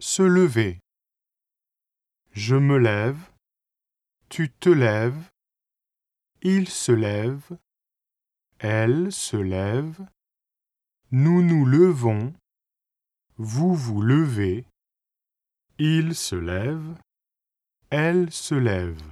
Se lever. Je me lève. Tu te lèves. Il se lève. Elle se lève. Nous nous levons. Vous vous levez. Il se lève. Elle se lève.